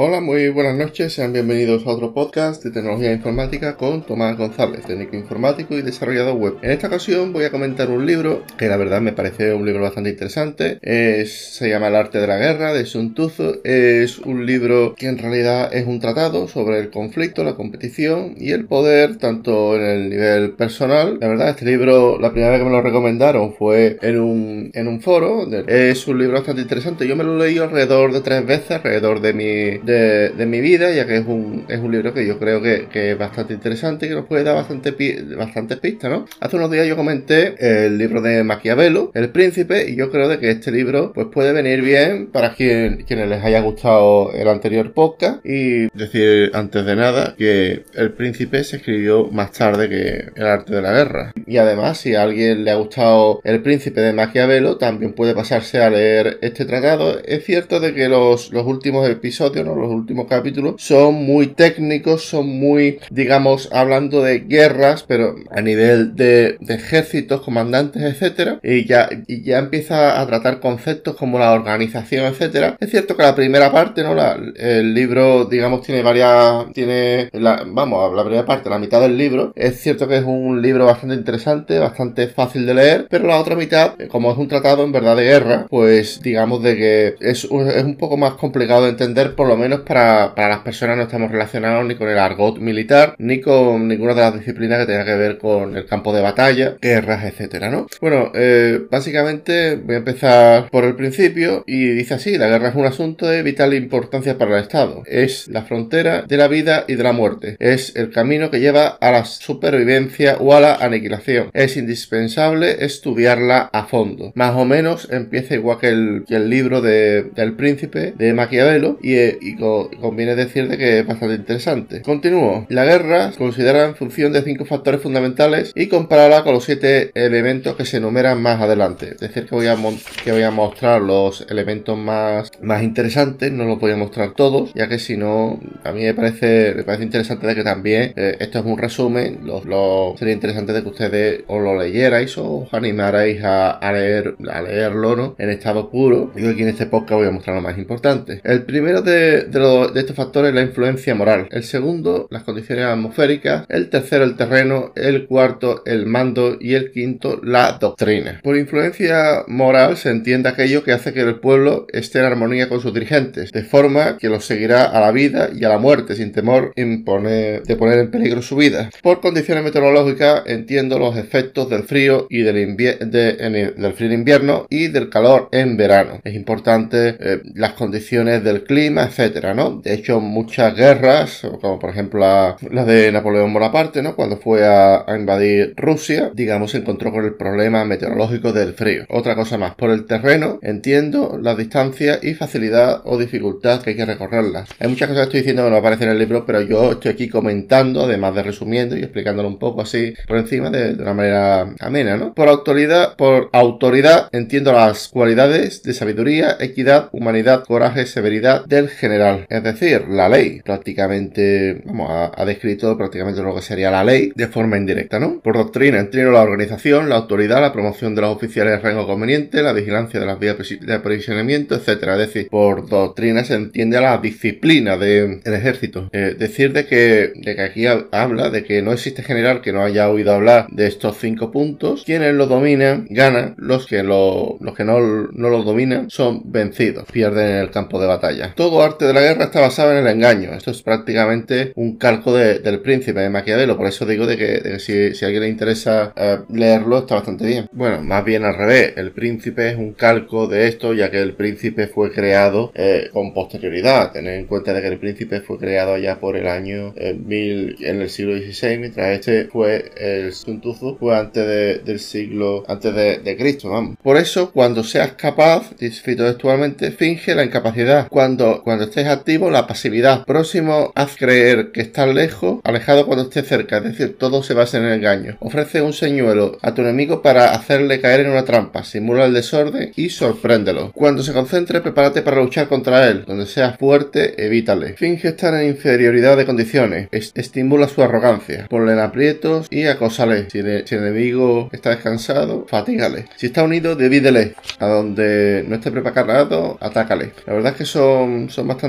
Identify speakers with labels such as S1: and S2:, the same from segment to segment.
S1: Hola, muy buenas noches, sean bienvenidos a otro podcast de tecnología informática con Tomás González, técnico informático y desarrollador web. En esta ocasión voy a comentar un libro que la verdad me parece un libro bastante interesante. se llama El arte de la guerra de Sun Tzu. Es un libro que en realidad es un tratado sobre el conflicto, la competición y el poder, tanto en el nivel personal. La verdad, este libro, la primera vez que me lo recomendaron fue en un, en un foro. Es un libro bastante interesante. Yo me lo leí alrededor de tres veces, alrededor de mi de, mi vida, ya que es un, es un libro que yo creo que, es bastante interesante y que nos puede dar bastante, bastantes pistas, ¿no? Hace unos días yo comenté el libro de Maquiavelo, El Príncipe, y yo creo de que este libro pues puede venir bien para quien, quienes les haya gustado el anterior podcast y decir antes de nada que El Príncipe se escribió más tarde que El Arte de la Guerra. Y además, si a alguien le ha gustado El Príncipe de Maquiavelo, también puede pasarse a leer este tratado. Es cierto de que los, los últimos episodios, ¿no? Los últimos capítulos, son muy técnicos, son muy, digamos, hablando de guerras, pero a nivel de, ejércitos, comandantes, etcétera, y ya, y ya empieza a tratar conceptos como la organización, etcétera. Es cierto que la primera parte, ¿no? el libro, digamos, tiene varias, tiene, la, vamos, la primera parte, la mitad del libro, es cierto que es un libro bastante interesante, bastante fácil de leer, pero la otra mitad, como es un tratado en verdad de guerra, pues digamos de que es, es un poco más complicado de entender, por lo menos para, las personas no estamos relacionados ni con el argot militar, ni con ninguna de las disciplinas que tenga que ver con el campo de batalla, guerras, etcétera, ¿no? Bueno, eh, básicamente voy a empezar por el principio y dice así, la guerra es un asunto de vital importancia para el Estado. Es la frontera de la vida y de la muerte. Es el camino que lleva a la supervivencia o a la aniquilación. Es indispensable estudiarla a fondo. Más o menos empieza igual que el, libro del príncipe de Maquiavelo y, eh, y conviene decir de que es bastante interesante. Continúo. La guerra se considera en función de cinco factores fundamentales y compararla con los siete elementos que se enumeran más adelante. Es decir, que voy a, que voy a mostrar los elementos más, más interesantes, no los voy a mostrar todos, ya que si no, a mí me parece, me parece interesante de que también, eh, esto es un resumen, lo, sería interesante de que ustedes os lo leyerais o os animarais a, leer, a leerlo, ¿no? En estado puro. Digo aquí en este podcast voy a mostrar lo más importante. El primero de, de, estos factores la influencia moral. El segundo, las condiciones atmosféricas. El tercero, el terreno. El cuarto, el mando. Y el quinto, la doctrina. Por influencia moral se entiende aquello que hace que el pueblo esté en armonía con sus dirigentes, de forma que los seguirá a la vida y a la muerte sin temor de poner en peligro su vida. Por condiciones meteorológicas entiendo los efectos del frío y del, del frío en invierno y del calor en verano. Es importante eh, las condiciones del clima, de hecho, muchas guerras, como por ejemplo la, de Napoleón Bonaparte, ¿no? Cuando fue a, invadir Rusia, digamos, se encontró con el problema meteorológico del frío. Otra cosa más, por el terreno entiendo la distancia y facilidad o dificultad que hay que recorrerlas. Hay muchas cosas que estoy diciendo que no aparecen en el libro, pero yo estoy aquí comentando, además de resumiendo y explicándolo un poco así por encima de, de una manera amena, ¿no? Por autoridad, por autoridad entiendo las cualidades de sabiduría, equidad, humanidad, coraje, severidad del general es decir, la ley prácticamente, vamos, ha, descrito prácticamente lo que sería la ley de forma indirecta, ¿no? Por doctrina, entiendo la organización, la autoridad, la promoción de los oficiales de rango conveniente, la vigilancia de las vías de aprovisionamiento, etcétera. Es decir, por doctrina se entiende la disciplina del ejército. decir de que, de que aquí habla de que no existe general que no haya oído hablar de estos cinco puntos. Quienes lo dominan ganan, los que, lo, los que no, no lo dominan son vencidos, pierden en el campo de batalla. Todo arte de la guerra está basado en el engaño. Esto es prácticamente un calco del príncipe de Maquiavelo. Por eso digo de que, si, a alguien le interesa eh, leerlo, está bastante bien. Bueno, más bien al revés. El príncipe es un calco de esto, ya que el príncipe fue creado eh, con posterioridad. Tener en cuenta de que el príncipe fue creado ya por el año eh, mil, en el siglo XVI, mientras este fue el Sun fue antes del siglo, antes de, Cristo, vamos. Por eso, cuando seas capaz, disfrito textualmente, finge la incapacidad. Cuando, cuando activo, la pasividad. Próximo, haz creer que estás lejos, alejado cuando estés cerca, es decir, todo se basa en el engaño. Ofrece un señuelo a tu enemigo para hacerle caer en una trampa, simula el desorden y sorpréndelo. Cuando se concentre, prepárate para luchar contra él. Donde seas fuerte, evítale. Finge estar en inferioridad de condiciones, estimula su arrogancia, ponle en aprietos y acósale. Si, el enemigo está descansado, fatígale. Si está unido, divídele. A donde no esté preparado, atácale. La verdad es que son, son bastante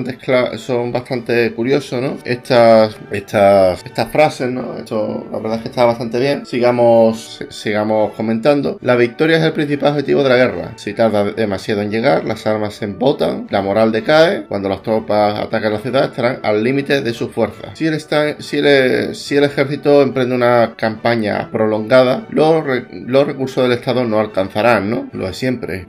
S1: son bastante curiosos, ¿no? Estas, estas, estas frases, ¿no? Esto, la verdad es que está bastante bien. Sigamos, sigamos comentando. La victoria es el principal objetivo de la guerra. Si tarda demasiado en llegar, las armas se embotan, la moral decae. Cuando las tropas ataquen la ciudad, estarán al límite de sus fuerzas. Si el, está, si el, si el ejército emprende una campaña prolongada, los, los recursos del Estado no alcanzarán, ¿no? Lo de siempre.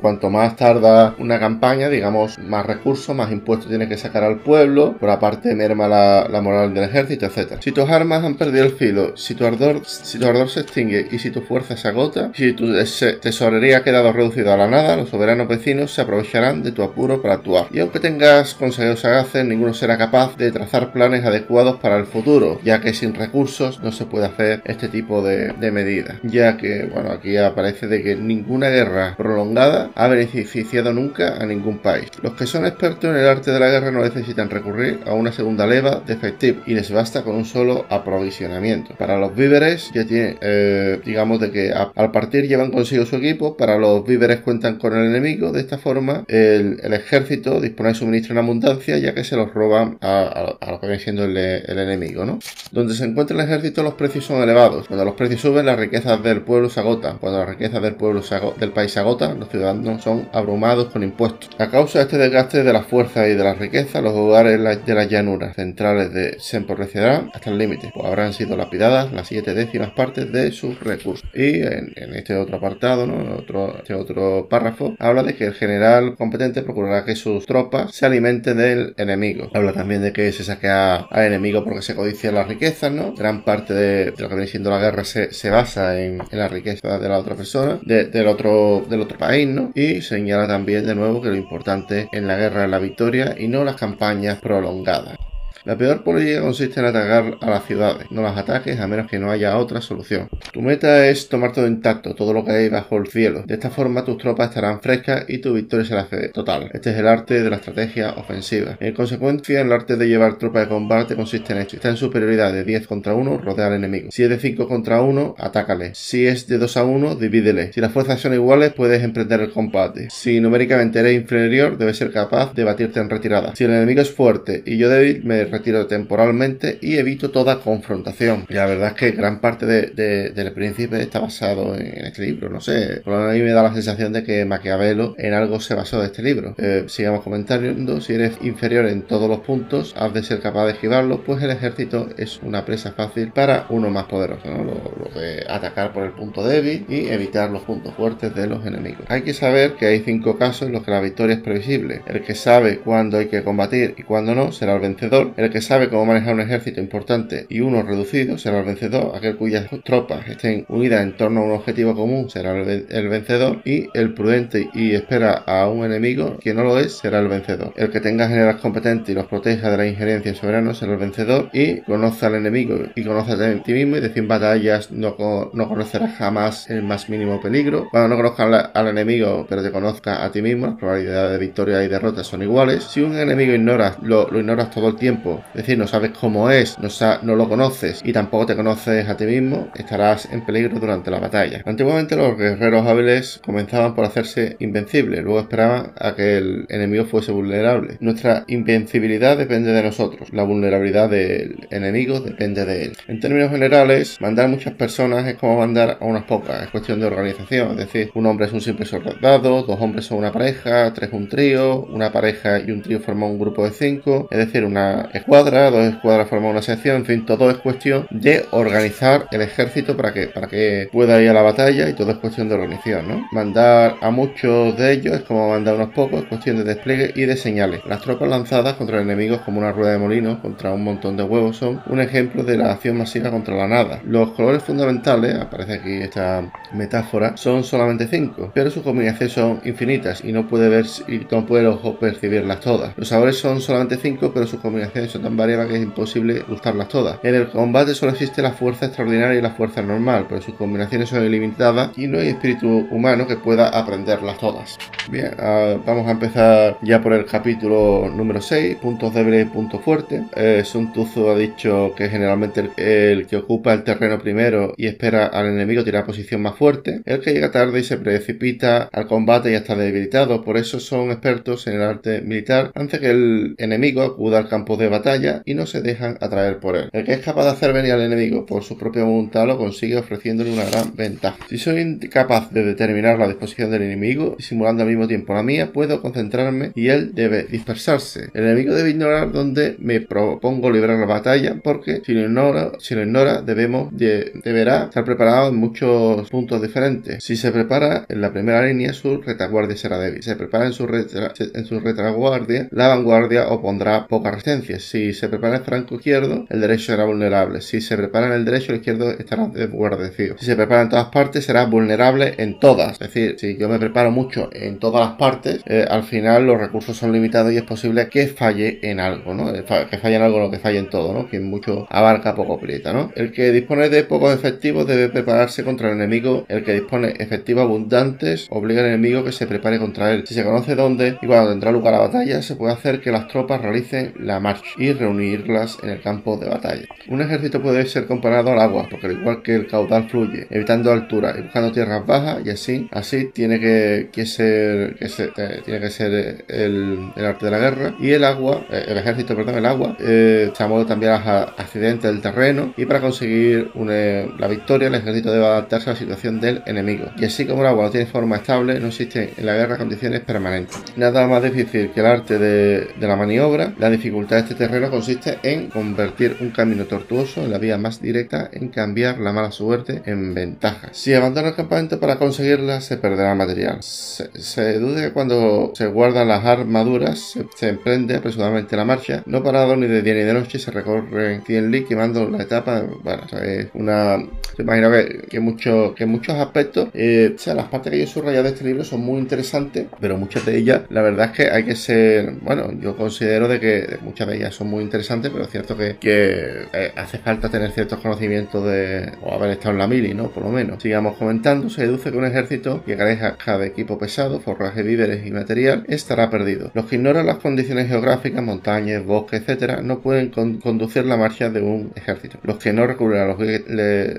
S1: Cuanto más tarda una campaña, digamos, más recursos, más impuestos tiene que sacar al pueblo, por aparte merma la, moral del ejército, etc. Si tus armas han perdido el filo, si tu ardor, si tu ardor se extingue y si tu fuerza se agota, si tu tesorería ha quedado reducida a la nada, los soberanos vecinos se aprovecharán de tu apuro para actuar. Y aunque tengas consejeros sagaces, ninguno será capaz de trazar planes adecuados para el futuro, ya que sin recursos no se puede hacer este tipo de, de medidas. Ya que, bueno, aquí aparece de que ninguna guerra prolongada ha beneficiado nunca a ningún país. Los que son expertos en el arte de la guerra no necesitan recurrir a una segunda leva de efectivo y les basta con un solo aprovisionamiento. Para los víveres ya tiene, eh, digamos de que al partir llevan consigo su equipo, para los víveres cuentan con el enemigo, de esta forma el, ejército dispone de suministro en abundancia ya que se los roban a, lo que viene siendo el, enemigo, ¿no? Donde se encuentra el ejército los precios son elevados, cuando los precios suben las riquezas del pueblo se agotan, cuando las riquezas del pueblo del país se agotan, los ciudadanos son abrumados con impuestos. A causa de este desgaste de la fuerza y de la riqueza, los hogares de las llanuras centrales de se empobrecerán hasta el límite, pues habrán sido lapidadas las siete décimas partes de sus recursos. Y en, este otro apartado, ¿no? otro, este otro párrafo, habla de que el general competente procurará que sus tropas se alimenten del enemigo. Habla también de que se saquea al enemigo porque se codician las riquezas, ¿no? Gran parte de, lo que viene siendo la guerra se, basa en, la riqueza de la otra persona, del, otro, del otro país, ¿no? Y señala también de nuevo que lo importante en la guerra es la victoria y no las campañas prolongadas. La peor política consiste en atacar a las ciudades. No las ataques a menos que no haya otra solución. Tu meta es tomar todo intacto, todo lo que hay bajo el cielo. De esta forma tus tropas estarán frescas y tu victoria será total. Este es el arte de la estrategia ofensiva. En consecuencia, el arte de llevar tropas de combate consiste en esto. Está en superioridad de 10 contra 1, rodea al enemigo. Si es de 5 contra 1, atácale. Si es de 2 a 1, divídele. Si las fuerzas son iguales, puedes emprender el combate. Si numéricamente eres inferior, debes ser capaz de batirte en retirada. Si el enemigo es fuerte y yo débil, me retiro temporalmente y evito toda confrontación. Y la verdad es que gran parte de, del príncipe está basado en, este libro, no sé. Por lo menos a mí me da la sensación de que Maquiavelo en algo se basó de este libro. Eh, sigamos comentando, si eres inferior en todos los puntos, has de ser capaz de esquivarlo, pues el ejército es una presa fácil para uno más poderoso, ¿no? lo, de atacar por el punto débil y evitar los puntos fuertes de los enemigos. Hay que saber que hay cinco casos en los que la victoria es previsible. El que sabe cuándo hay que combatir y cuándo no será el vencedor. Que sabe cómo manejar un ejército importante y uno reducido será el vencedor. Aquel cuyas tropas estén unidas en torno a un objetivo común será el, vencedor. Y el prudente y espera a un enemigo que no lo es será el vencedor. El que tenga generales competentes y los proteja de la injerencia en soberano será el vencedor. Y conoce al enemigo y conoce a ti mismo y de 100 batallas no, no conocerás jamás el más mínimo peligro. Cuando no conozcas al, enemigo pero te conozca a ti mismo, las probabilidades de victoria y derrota son iguales. Si un enemigo ignoras, lo, lo ignoras todo el tiempo, decir, no sabes cómo es, no, lo conoces y tampoco te conoces a ti mismo, estarás en peligro durante la batalla. Antiguamente los guerreros hábiles comenzaban por hacerse invencibles, luego esperaban a que el enemigo fuese vulnerable. Nuestra invencibilidad depende de nosotros, la vulnerabilidad del enemigo depende de él. En términos generales, mandar muchas personas es como mandar a unas pocas, es cuestión de organización, es decir, un hombre es un simple soldado, dos hombres son una pareja, tres un trío, una pareja y un trío forman un grupo de cinco, es decir, una escuadra, dos escuadras forman una sección, en fin, todo es cuestión de organizar el ejército para que, para que pueda ir a la batalla y todo es cuestión de organización, ¿no? Mandar a muchos de ellos es como mandar a unos pocos, es cuestión de despliegue y de señales. Las tropas lanzadas contra enemigos como una rueda de molino contra un montón de huevos son un ejemplo de la acción masiva contra la nada. Los colores fundamentales, aparece aquí esta metáfora, son solamente cinco, pero sus combinaciones son infinitas y no puede ver y no puede el ojo percibirlas todas. Los sabores son solamente cinco, pero sus combinaciones son tan variadas que es imposible gustarlas todas. En el combate solo existe la fuerza extraordinaria y la fuerza normal, pero sus combinaciones son ilimitadas y no hay espíritu humano que pueda aprenderlas todas. Bien, uh, vamos a empezar ya por el capítulo número 6, puntos débiles y puntos fuertes. Eh, Sun Tzu ha dicho que generalmente el, que ocupa el terreno primero y espera al enemigo tirar posición más fuerte, el que llega tarde y se precipita al combate y está debilitado, por eso son expertos en el arte militar, hace que el enemigo acuda al campo de batalla y no se dejan atraer por él. El que es capaz de hacer venir al enemigo por su propia voluntad lo consigue ofreciéndole una gran ventaja. Si soy incapaz de determinar la disposición del enemigo y simulando al mismo tiempo la mía, puedo concentrarme y él debe dispersarse. El enemigo debe ignorar dónde me propongo librar la batalla porque si lo ignora, debemos de, deberá estar preparado en muchos puntos diferentes. Si se prepara en la primera línea, su retaguardia será débil. Si se prepara en su, retra, en su retaguardia, la vanguardia opondrá poca resistencia. Si se prepara el franco izquierdo, el derecho será vulnerable. Si se prepara en el derecho, el izquierdo estará desguardecido. Si se prepara en todas partes, será vulnerable en todas. Es decir, si yo me preparo mucho en todas las partes, eh, al final los recursos son limitados y es posible que falle en algo, ¿no? Que falle en algo, no que falle en todo, ¿no? Que mucho abarca, poco aprieta, ¿no? El que dispone de pocos efectivos debe prepararse contra el enemigo. El que dispone efectivos abundantes obliga al enemigo que se prepare contra él. Si se conoce dónde y cuando tendrá lugar la batalla, se puede hacer que las tropas realicen la marcha y reunirlas en el campo de batalla. Un ejército puede ser comparado al agua, porque al igual que el caudal fluye, evitando altura y buscando tierras bajas, y así, así tiene que, que ser, que se, eh, tiene que ser el, el, arte de la guerra. Y el agua, eh, el ejército, perdón, el agua, eh, se amoda también a accidentes del terreno y para conseguir una, la victoria, el ejército debe adaptarse a la situación del enemigo. Y así como el agua no tiene forma estable, no existen en la guerra condiciones permanentes. Nada más difícil que el arte de, de la maniobra, la dificultad de este terreno consiste en convertir un camino tortuoso en la vía más directa, en cambiar la mala suerte en ventaja. Si abandona el campamento para conseguirla, se perderá material. Se, se que cuando se guardan las armaduras, se, se, emprende apresuradamente la marcha, no parado ni de día ni de noche, se recorre 100 li quemando la etapa. Bueno, o sea, es una. Se imagino que, que, mucho, que muchos aspectos, eh, o sea, las partes que yo subrayado de este libro son muy interesantes, pero muchas de ellas, la verdad es que hay que ser. Bueno, yo considero de que muchas de ellas son muy interesantes, pero es cierto que, que eh, hace falta tener ciertos conocimientos de. o haber estado en la mili, ¿no? Por lo menos. Sigamos comentando, se deduce que un ejército que carezca de equipo pesado, forraje, víveres y material, estará perdido. Los que ignoran las condiciones geográficas, montañas, bosques, etcétera, no pueden con conducir la marcha de un ejército. Los que no recurren a los,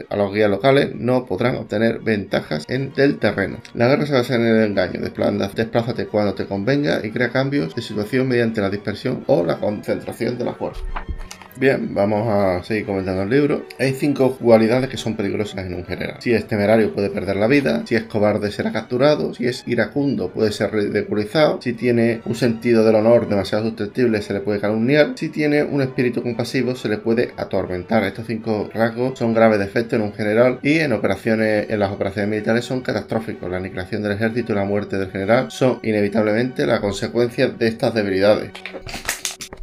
S1: a los guías locales no podrán obtener ventajas en, del terreno. La guerra se basa en el engaño. Desplázate cuando te convenga y crea cambios de situación mediante la dispersión o la concentración de la fuerza. Bien, vamos a seguir comentando el libro. Hay cinco cualidades que son peligrosas en un general. Si es temerario puede perder la vida, si es cobarde será capturado, si es iracundo puede ser ridiculizado, si tiene un sentido del honor demasiado susceptible se le puede calumniar, si tiene un espíritu compasivo se le puede atormentar. Estos cinco rasgos son graves defectos en un general y en operaciones en las operaciones militares son catastróficos. La aniquilación del ejército y la muerte del general son inevitablemente la consecuencia de estas debilidades.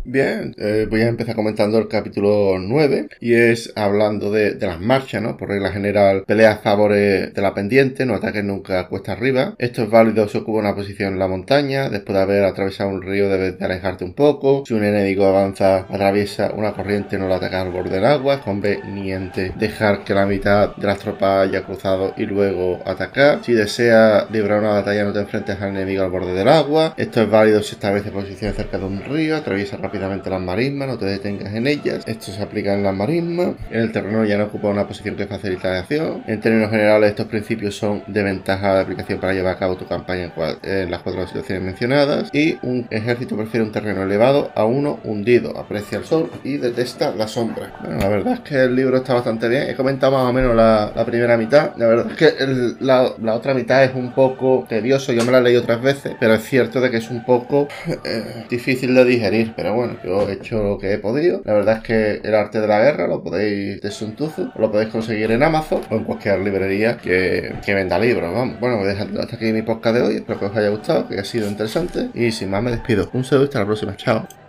S1: Bien, eh, voy a empezar comentando el capítulo 9 y es hablando de, las marchas, ¿no? Por regla general, pelea a favor de la pendiente, no ataques nunca cuesta arriba. Esto es válido si ocupa una posición en la montaña, después de haber atravesado un río debes de alejarte un poco. Si un enemigo avanza, atraviesa una corriente, no lo ataca al borde del agua. Es conveniente dejar que la mitad de las tropas haya cruzado y luego atacar. Si deseas librar una batalla, no te enfrentes al enemigo al borde del agua. Esto es válido si establece posición cerca de un río, atraviesa rápidamente las marismas, no te detengas en ellas. Esto se aplica en las marismas. En el terreno ya no ocupa una posición que facilita la acción. En términos generales, estos principios son de ventaja de aplicación para llevar a cabo tu campaña en, las cuatro situaciones mencionadas. Y un ejército prefiere un terreno elevado a uno hundido. Aprecia el sol y detesta la sombra. Bueno, la verdad es que el libro está bastante bien. He comentado más o menos la, primera mitad. La verdad es que la, otra mitad es un poco tedioso. Yo me la he leído otras veces, pero es cierto de que es un poco eh, difícil de digerir. Pero bueno, yo he hecho lo que he podido. La verdad es que el arte de la guerra lo podéis de Sun lo podéis conseguir en Amazon o en cualquier librería que, que venda libros. Vamos, bueno, a dejar hasta aquí mi podcast de hoy. Espero que os haya gustado, que haya sido interesante. Y sin más me despido. Un saludo y hasta la próxima. Chao.